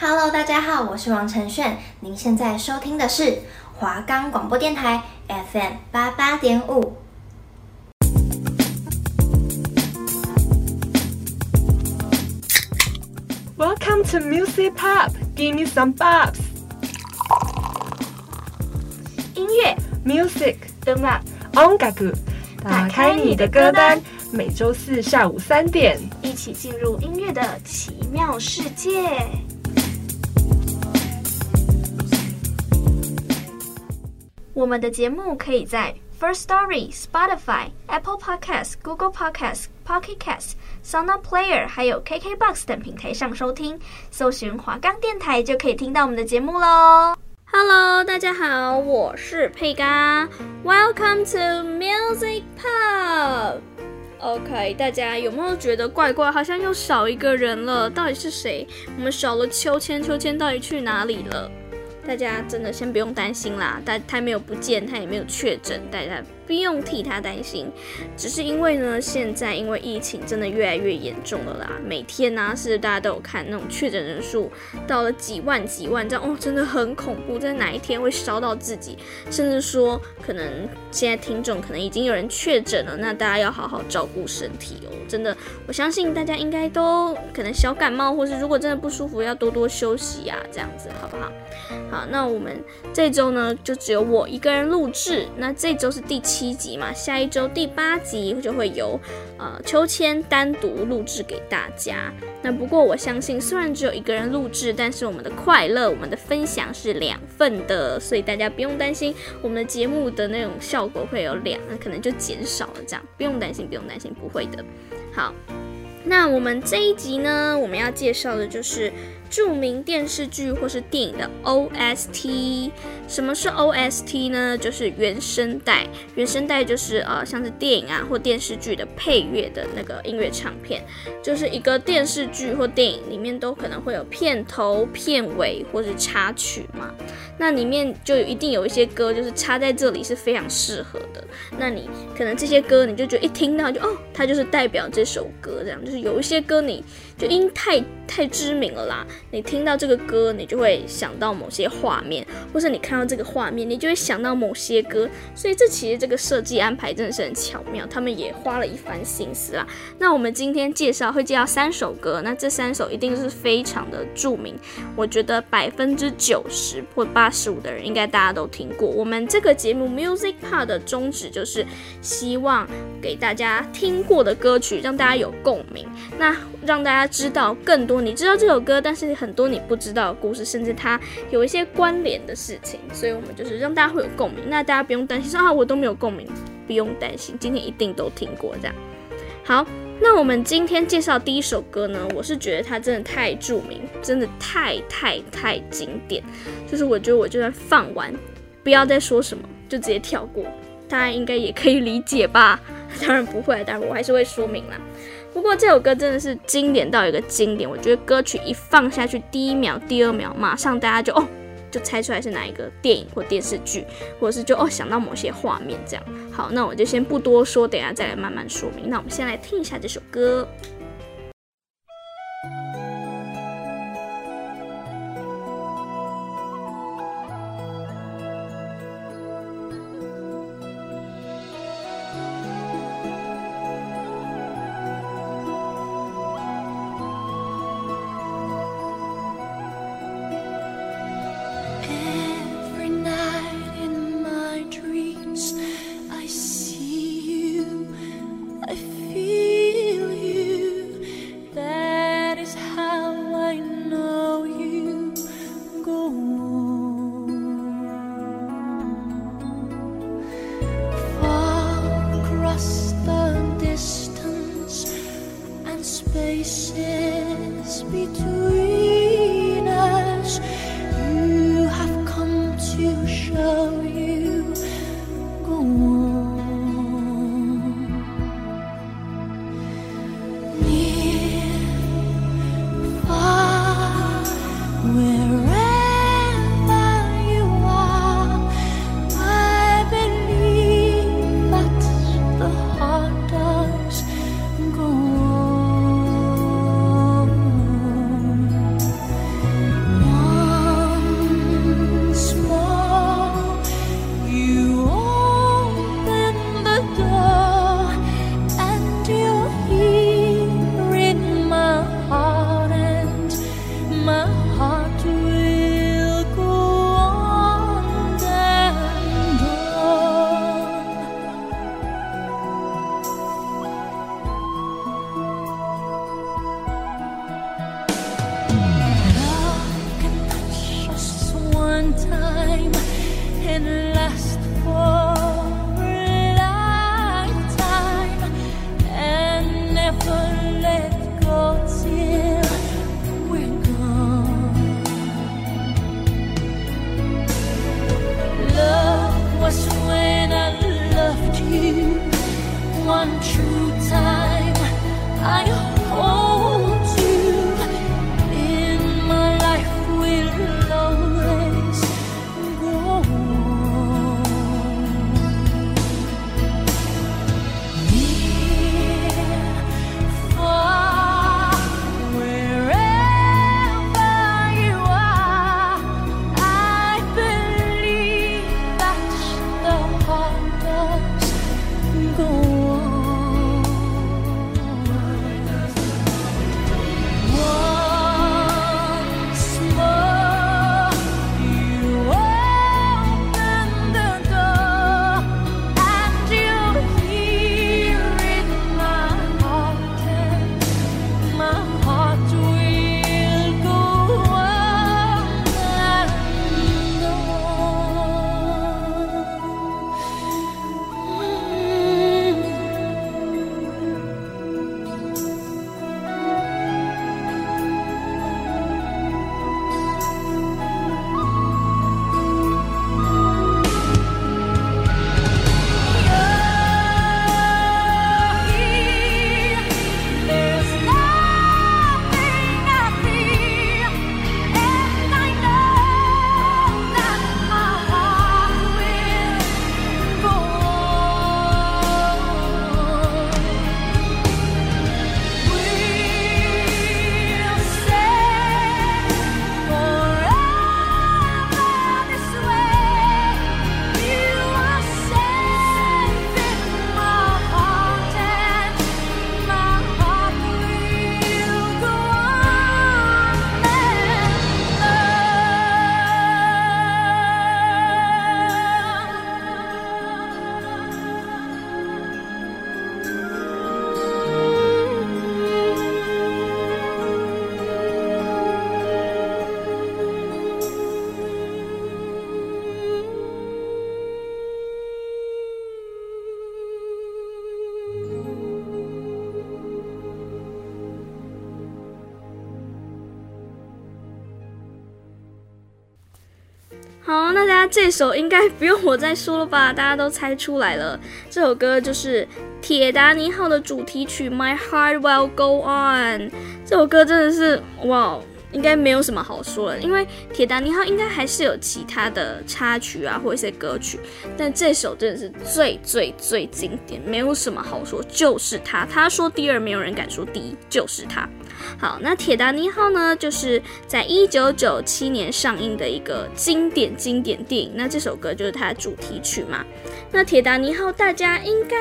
Hello，大家好，我是王晨炫。您现在收听的是华冈广播电台 FM 八八点五。Welcome to Music Pop, give me some bops。音乐，Music，音乐，音楽，打开你的歌单。每周四下午三点，一起进入音乐的奇妙世界。我们的节目可以在 First Story、Spotify、Apple Podcasts、Google Podcasts、Pocket Casts、SoundPlayer 还有 KKBox 等平台上收听，搜寻华冈电台就可以听到我们的节目喽。Hello，大家好，我是佩嘎，Welcome to Music Pub。OK，大家有没有觉得怪怪？好像又少一个人了，到底是谁？我们少了秋千，秋千到底去哪里了？大家真的先不用担心啦，他他没有不见，他也没有确诊，大家。不用替他担心，只是因为呢，现在因为疫情真的越来越严重了啦。每天呢、是大家都有看那种确诊人数到了几万几万这样哦，真的很恐怖。在哪一天会烧到自己，甚至说可能现在听众可能已经有人确诊了，那大家要好好照顾身体哦。真的，我相信大家应该都可能小感冒，或是如果真的不舒服，要多多休息呀、啊，这样子好不好？好，那我们这周呢，就只有我一个人录制。那这周是第七。集嘛，下一周第八集就会由呃秋千单独录制给大家。那不过我相信，虽然只有一个人录制，但是我们的快乐、我们的分享是两份的，所以大家不用担心我们的节目的那种效果会有两，那可能就减少了这样，不用担心，不用担心，不会的。好，那我们这一集呢，我们要介绍的就是。著名电视剧或是电影的 OST，什么是 OST 呢？就是原声带，原声带就是呃像是电影啊或电视剧的配乐的那个音乐唱片，就是一个电视剧或电影里面都可能会有片头、片尾或是插曲嘛。那里面就一定有一些歌，就是插在这里是非常适合的。那你可能这些歌你就觉得一听到就哦，它就是代表这首歌这样。就是有一些歌你就因太太知名了啦，你听到这个歌你就会想到某些画面，或是你看到这个画面你就会想到某些歌。所以这其实这个设计安排真的是很巧妙，他们也花了一番心思啦。那我们今天介绍会介绍三首歌，那这三首一定是非常的著名，我觉得百分之九十或八。十五的人应该大家都听过。我们这个节目 Music Pop 的宗旨就是希望给大家听过的歌曲，让大家有共鸣，那让大家知道更多你知道这首歌，但是很多你不知道的故事，甚至它有一些关联的事情。所以我们就是让大家会有共鸣。那大家不用担心说啊，我都没有共鸣，不用担心，今天一定都听过这样。好。那我们今天介绍第一首歌呢，我是觉得它真的太著名，真的太太太经典，就是我觉得我就算放完，不要再说什么，就直接跳过，大家应该也可以理解吧？当然不会，但是我还是会说明啦。不过这首歌真的是经典到一个经典，我觉得歌曲一放下去，第一秒、第二秒，马上大家就哦。就猜出来是哪一个电影或电视剧，或者是就哦想到某些画面这样。好，那我就先不多说，等下再来慢慢说明。那我们先来听一下这首歌。这首应该不用我再说了吧？大家都猜出来了，这首歌就是《铁达尼号》的主题曲《My Heart Will Go On》。这首歌真的是哇，应该没有什么好说的，因为《铁达尼号》应该还是有其他的插曲啊，或一些歌曲，但这首真的是最最最经典，没有什么好说，就是它。他说第二，没有人敢说第一，就是它。好，那《铁达尼号》呢，就是在一九九七年上映的一个经典经典电影。那这首歌就是它的主题曲嘛。那《铁达尼号》大家应该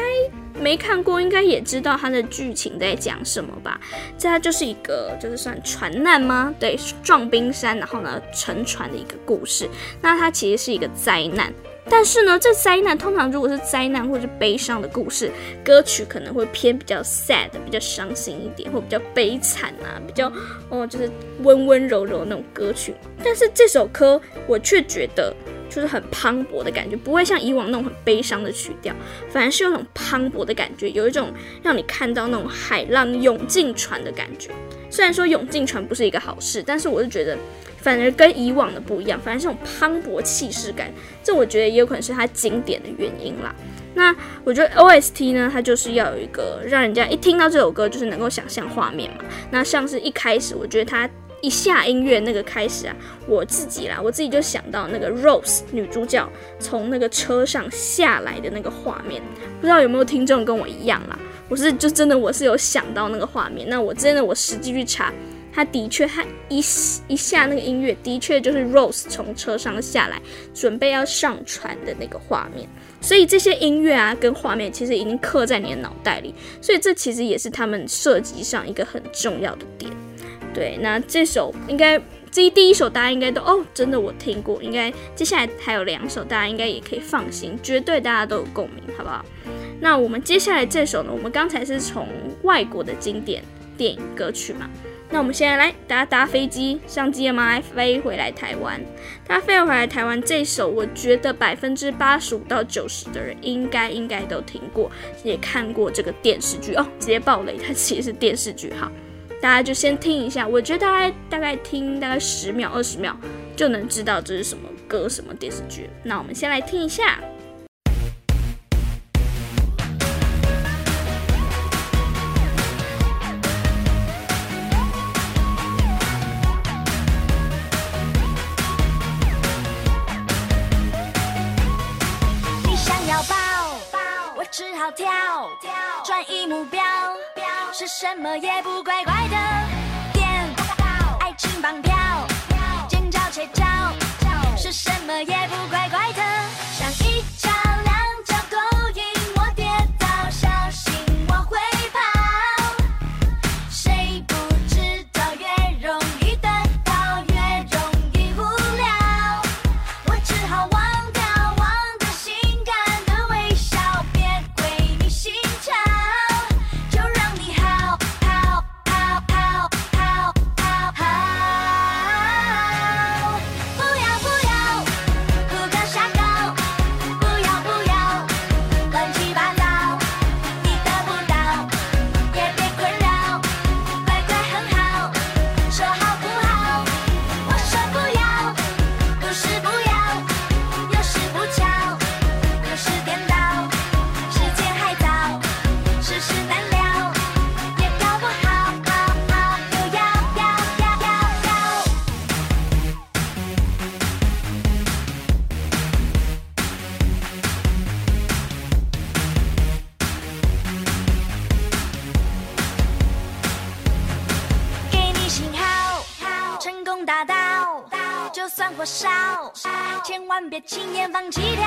没看过，应该也知道它的剧情在讲什么吧？这它就是一个就是算船难吗？对，撞冰山，然后呢沉船的一个故事。那它其实是一个灾难。但是呢，这灾难通常如果是灾难或者是悲伤的故事，歌曲可能会偏比较 sad，比较伤心一点，或比较悲惨啊，比较哦就是温温柔柔那种歌曲。但是这首歌我却觉得就是很磅礴的感觉，不会像以往那种很悲伤的曲调，反而是有种磅礴的感觉，有一种让你看到那种海浪涌进船的感觉。虽然说涌进船不是一个好事，但是我是觉得。反而跟以往的不一样，反而是种磅礴气势感，这我觉得也有可能是它经典的原因啦。那我觉得 OST 呢，它就是要有一个让人家一听到这首歌就是能够想象画面嘛。那像是一开始，我觉得它一下音乐那个开始啊，我自己啦，我自己就想到那个 Rose 女主角从那个车上下来的那个画面，不知道有没有听众跟我一样啦？我是就真的我是有想到那个画面，那我真的我实际去查。他的确，他一一下那个音乐，的确就是 Rose 从车上下来，准备要上船的那个画面。所以这些音乐啊，跟画面其实已经刻在你的脑袋里。所以这其实也是他们设计上一个很重要的点。对，那这首应该这第一首大家应该都哦，真的我听过。应该接下来还有两首，大家应该也可以放心，绝对大家都有共鸣，好不好？那我们接下来这首呢，我们刚才是从外国的经典电影歌曲嘛。那我们现在来，大家搭飞机上机了吗？飞回来台湾，大家飞回来台湾这首，我觉得百分之八十五到九十的人应该应该都听过，也看过这个电视剧哦。直接爆雷，它其实是电视剧。好，大家就先听一下，我觉得大概大概听大概十秒二十秒就能知道这是什么歌什么电视剧。那我们先来听一下。你想要抱，我只好跳，跳转移目标，是什么也不怪别轻言放弃掉，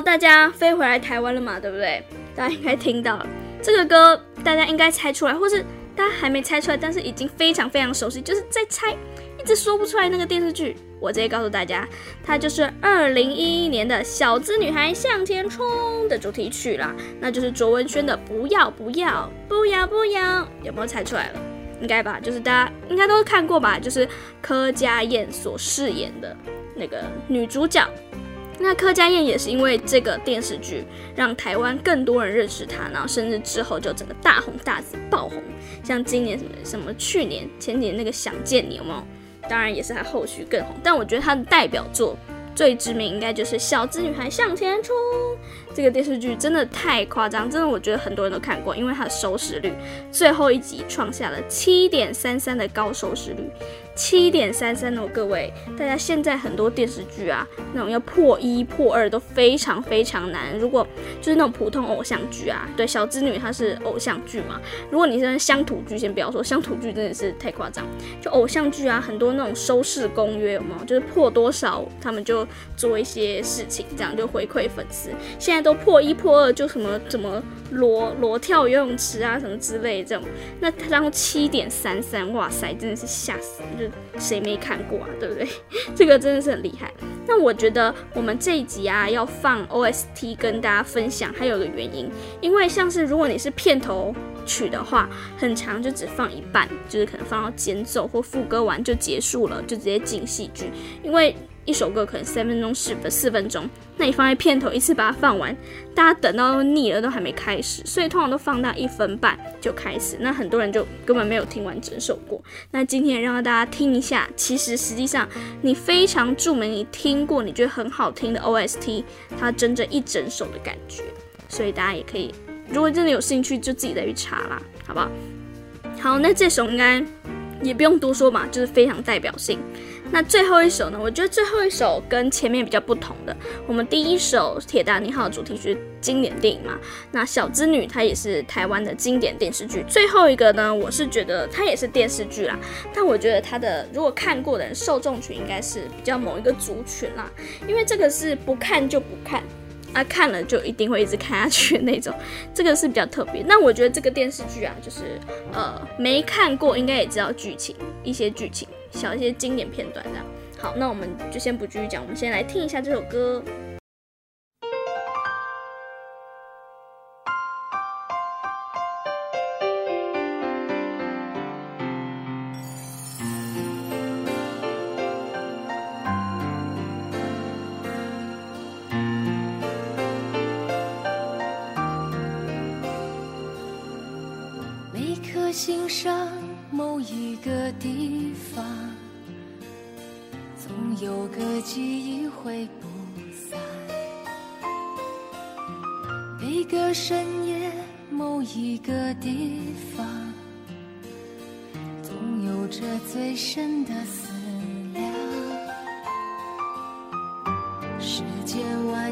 大家飞回来台湾了嘛？对不对？大家应该听到了这个歌，大家应该猜出来，或是大家还没猜出来，但是已经非常非常熟悉，就是在猜，一直说不出来那个电视剧。我直接告诉大家，它就是二零一一年的《小资女孩向前冲》的主题曲啦，那就是卓文萱的《不要不要不要不要》，有没有猜出来了？应该吧，就是大家应该都看过吧，就是柯佳嬿所饰演的那个女主角。那柯佳燕也是因为这个电视剧，让台湾更多人认识她，然后甚至之后就整个大红大紫爆红。像今年什么什么，去年前几年那个想见你有没有？当然也是她后续更红。但我觉得她的代表作最知名应该就是《小资女孩向前冲》这个电视剧，真的太夸张，真的我觉得很多人都看过，因为它的收视率最后一集创下了七点三三的高收视率。七点三三哦，各位，大家现在很多电视剧啊，那种要破一破二都非常非常难。如果就是那种普通偶像剧啊，对，小资女它是偶像剧嘛。如果你是乡土剧，先不要说乡土剧，真的是太夸张。就偶像剧啊，很多那种收视公约有没有？就是破多少，他们就做一些事情，这样就回馈粉丝。现在都破一破二，就什么什么裸裸跳游泳池啊，什么之类这种。那他然后七点三三，哇塞，真的是吓死就。谁没看过啊？对不对？这个真的是很厉害。那我觉得我们这一集啊要放 OST 跟大家分享，还有个原因，因为像是如果你是片头曲的话，很长就只放一半，就是可能放到间奏或副歌完就结束了，就直接进戏剧，因为。一首歌可能三分钟、四分四分钟，那你放在片头一次把它放完，大家等到腻了都还没开始，所以通常都放到一分半就开始，那很多人就根本没有听完整首过。那今天让大家听一下，其实实际上你非常著名、你听过、你觉得很好听的 OST，它真正一整首的感觉。所以大家也可以，如果真的有兴趣，就自己再去查啦，好不好？好，那这首应该也不用多说嘛，就是非常代表性。那最后一首呢？我觉得最后一首跟前面比较不同的。我们第一首《铁达尼号》主题曲经典电影嘛，那《小资女》它也是台湾的经典电视剧。最后一个呢，我是觉得它也是电视剧啦，但我觉得它的如果看过的人受众群应该是比较某一个族群啦，因为这个是不看就不看。啊，看了就一定会一直看下去那种，这个是比较特别。那我觉得这个电视剧啊，就是呃没看过应该也知道剧情，一些剧情，小一些经典片段这样。好，那我们就先不继续讲，我们先来听一下这首歌。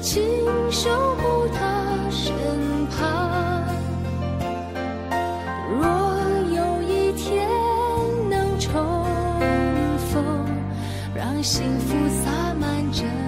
请守护他身旁，若有一天能重逢，让幸福洒满整。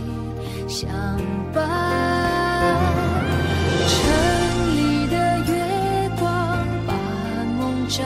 相伴。城里的月光把梦照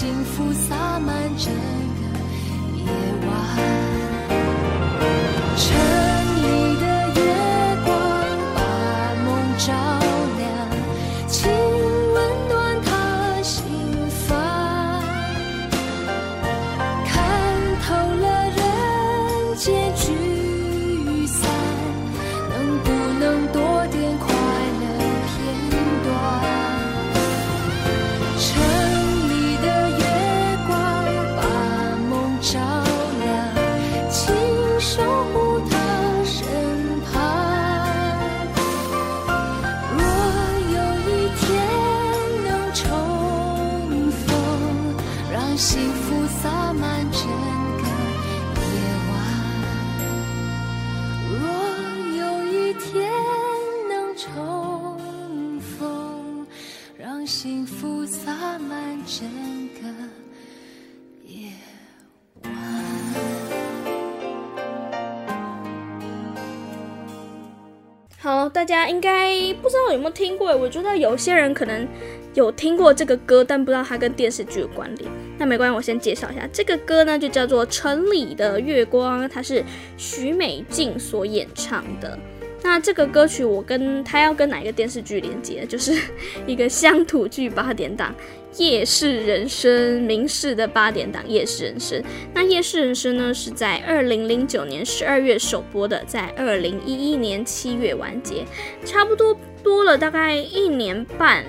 幸福洒满整应该不知道有没有听过？我觉得有些人可能有听过这个歌，但不知道它跟电视剧有关联。那没关系，我先介绍一下这个歌呢，就叫做《城里的月光》，它是许美静所演唱的。那这个歌曲我跟他要跟哪一个电视剧连接？就是一个乡土剧八点档《夜市人生》，明视的八点档《夜市人生》。那《夜市人生》呢是在二零零九年十二月首播的，在二零一一年七月完结，差不多多了大概一年半，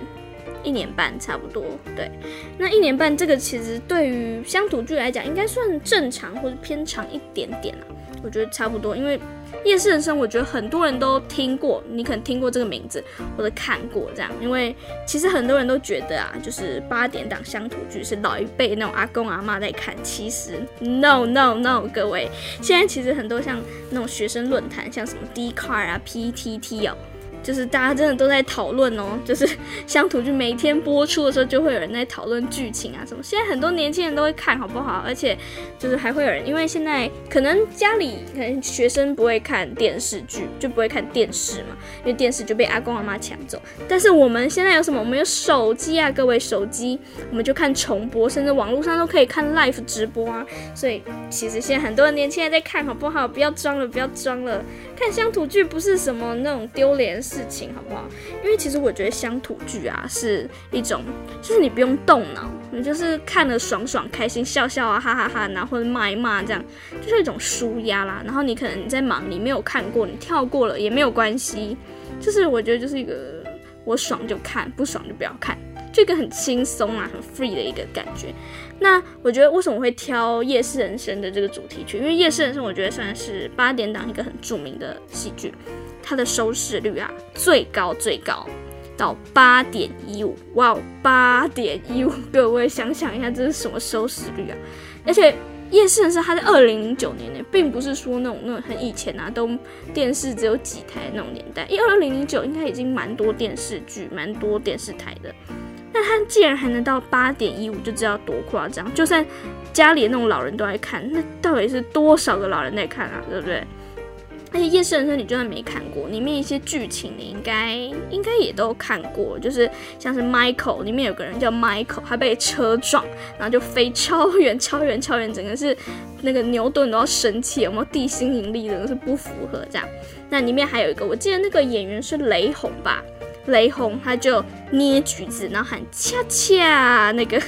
一年半差不多。对，那一年半这个其实对于乡土剧来讲，应该算正常或者偏长一点点啊，我觉得差不多，因为。夜市人生，我觉得很多人都听过，你可能听过这个名字或者看过这样，因为其实很多人都觉得啊，就是八点档乡土剧是老一辈那种阿公阿妈在看，其实 no no no，各位，现在其实很多像那种学生论坛，像什么 D Car 啊、PTT 哦。就是大家真的都在讨论哦，就是乡土剧每天播出的时候，就会有人在讨论剧情啊什么。现在很多年轻人都会看好不好？而且就是还会有人，因为现在可能家里可能学生不会看电视剧，就不会看电视嘛，因为电视就被阿公阿妈抢走。但是我们现在有什么？我们有手机啊，各位手机，我们就看重播，甚至网络上都可以看 live 直播啊。所以其实现在很多年轻人在看好不好？不要装了，不要装了，看乡土剧不是什么那种丢脸事情，好不好？因为其实我觉得乡土剧啊是一种，就是你不用动脑，你就是看了爽爽开心笑笑啊哈哈哈，然后或者骂一骂这样，就是一种舒压啦。然后你可能你在忙，你没有看过，你跳过了也没有关系。就是我觉得就是一个我爽就看，不爽就不要看，这个很轻松啊，很 free 的一个感觉。那我觉得为什么会挑《夜市人生》的这个主题曲？因为《夜市人生》我觉得算是八点档一个很著名的戏剧。它的收视率啊，最高最高到八点一五，哇，八点一五，各位想想一下，这是什么收视率啊？而且《夜市人生》它在二零零九年呢，并不是说那种那种很以前啊，都电视只有几台那种年代，因为二零零九应该已经蛮多电视剧、蛮多电视台的。那他既然还能到八点一五，就知道多夸张。就算家里那种老人都爱看，那到底是多少个老人在看啊？对不对？而且《夜市人生》你就算没看过，里面一些剧情你应该应该也都看过，就是像是 Michael 里面有个人叫 Michael，他被车撞，然后就飞超远超远超远，整个是那个牛顿都要生气，有没有地心引力的是不符合这样。那里面还有一个，我记得那个演员是雷洪吧，雷洪他就捏橘子，然后喊恰恰，那个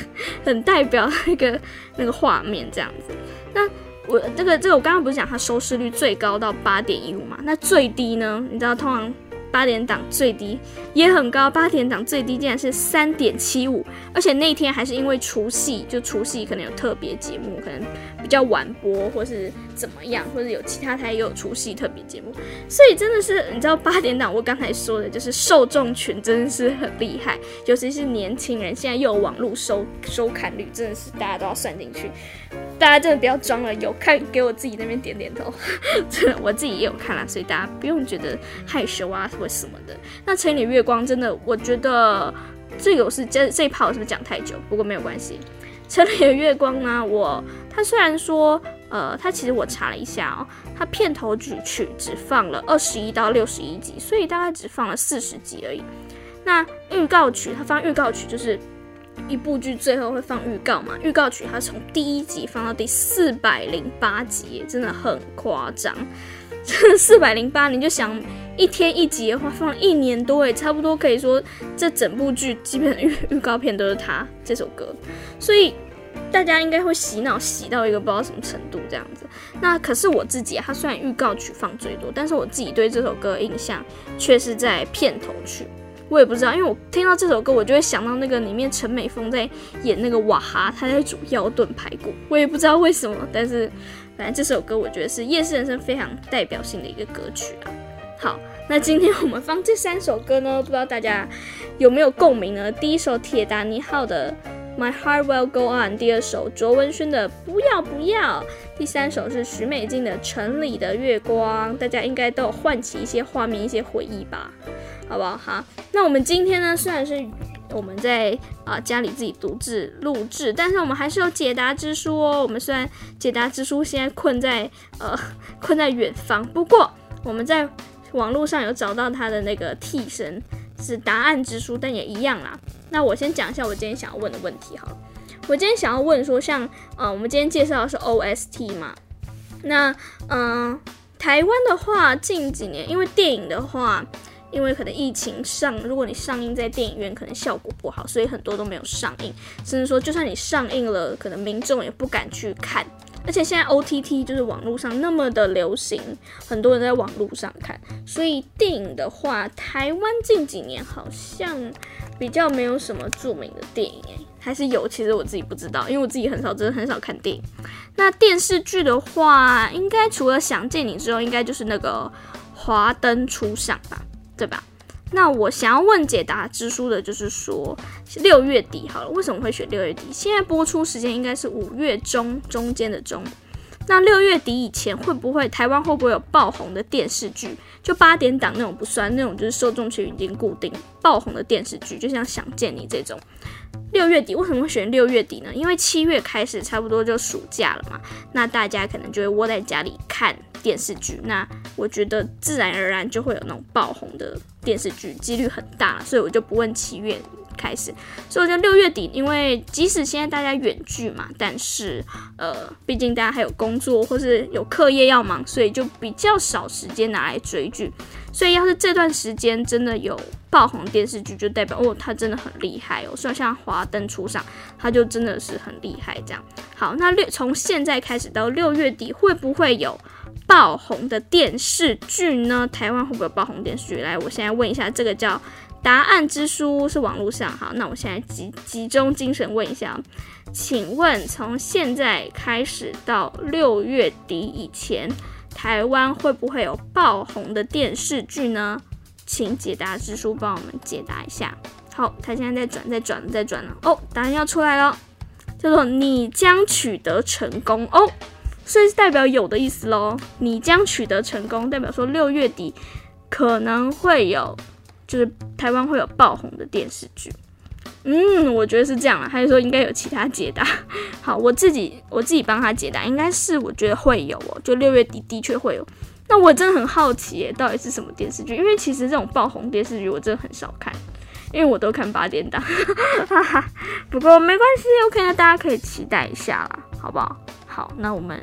很代表那个那个画面这样子。那我这个这个我刚刚不是讲它收视率最高到八点一五嘛？那最低呢？你知道通常八点档最低也很高，八点档最低竟然是三点七五，而且那天还是因为除夕，就除夕可能有特别节目，可能比较晚播，或是怎么样，或者有其他台也有除夕特别节目，所以真的是你知道八点档，我刚才说的就是受众群真的是很厉害，尤其是年轻人，现在又有网络收收看率，真的是大家都要算进去。大家真的不要装了，有看给我自己那边点点头，真的我自己也有看啦，所以大家不用觉得害羞啊或什么的。那《城里月光》真的，我觉得这个我是这这一趴是不是讲太久？不过没有关系，《城里的月光》呢，我它虽然说呃，它其实我查了一下哦，它片头曲只放了二十一到六十一集，所以大概只放了四十集而已。那预告曲，它放预告曲就是。一部剧最后会放预告嘛？预告曲它从第一集放到第四百零八集，真的很夸张。真的四百零八，你就想一天一集的话，放一年多诶，差不多可以说这整部剧基本预预告片都是他这首歌，所以大家应该会洗脑洗到一个不知道什么程度这样子。那可是我自己啊，他虽然预告曲放最多，但是我自己对这首歌的印象却是在片头曲。我也不知道，因为我听到这首歌，我就会想到那个里面陈美凤在演那个瓦哈，她在煮腰炖排骨。我也不知道为什么，但是反正这首歌我觉得是夜市人生非常代表性的一个歌曲啊。好，那今天我们放这三首歌呢，不知道大家有没有共鸣呢？第一首铁达尼号的《My Heart Will Go On》，第二首卓文萱的《不要不要》，第三首是许美静的《城里的月光》，大家应该都有唤起一些画面、一些回忆吧。好不好？好，那我们今天呢，虽然是我们在啊、家里自己独自录制，但是我们还是有解答之书哦。我们虽然解答之书现在困在呃困在远方，不过我们在网络上有找到它的那个替身是答案之书，但也一样啦。那我先讲一下我今天想要问的问题好。我今天想要问说像，呃我们今天介绍的是 OST 嘛，那嗯、台湾的话近几年因为电影的话。因为可能疫情上，如果你上映在电影院，可能效果不好，所以很多都没有上映。甚至说，就算你上映了，可能民众也不敢去看。而且现在 OTT 就是网络上那么的流行，很多人在网络上看。所以电影的话，台湾近几年好像比较没有什么著名的电影，还是有，其实我自己不知道，因为我自己很少，真的很少看电影。那电视剧的话，应该除了想见你之后，应该就是那个华灯初上吧。对吧？那我想要问解答之书的，就是说六月底好了，为什么会选六月底？现在播出时间应该是五月中中间的中。那六月底以前会不会台湾会不会有爆红的电视剧？就八点档那种不算，那种就是受众群已经固定爆红的电视剧，就像想见你这种。六月底为什么会选六月底呢？因为七月开始差不多就暑假了嘛，那大家可能就会窝在家里看电视剧，那我觉得自然而然就会有那种爆红的电视剧，几率很大，所以我就不问七月开始，所以我觉得六月底，因为即使现在大家远距嘛，但是呃，毕竟大家还有工作或是有课业要忙，所以就比较少时间拿来追剧。所以要是这段时间真的有爆红电视剧，就代表哦，他真的很厉害哦。所以像华灯初上，他就真的是很厉害这样。好，那六从现在开始到六月底，会不会有爆红的电视剧呢？台湾会不会爆红电视剧？来，我现在问一下，这个叫。答案之书是网络上，好，那我现在集集中精神问一下，请问从现在开始到六月底以前，台湾会不会有爆红的电视剧呢？请解答之书帮我们解答一下。好，他现在在转，在转，在转了。哦，答案要出来了，叫做你将取得成功哦，所以是代表有的意思喽。你将取得成功，代表说六月底可能会有。就是台湾会有爆红的电视剧，嗯，我觉得是这样啊。还是说应该有其他解答？好，我自己我自己帮他解答，应该是我觉得会有哦。就六月底的确会有。那我真的很好奇耶，到底是什么电视剧？因为其实这种爆红电视剧我真的很少看，因为我都看八点档。不过没关系，OK，那大家可以期待一下啦，好不好？好，那我们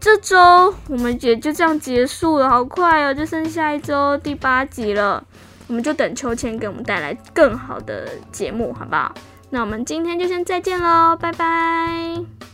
这周我们也就这样结束了，好快哦，就剩下一周第八集了。我们就等秋千给我们带来更好的节目，好不好？那我们今天就先再见喽，拜拜。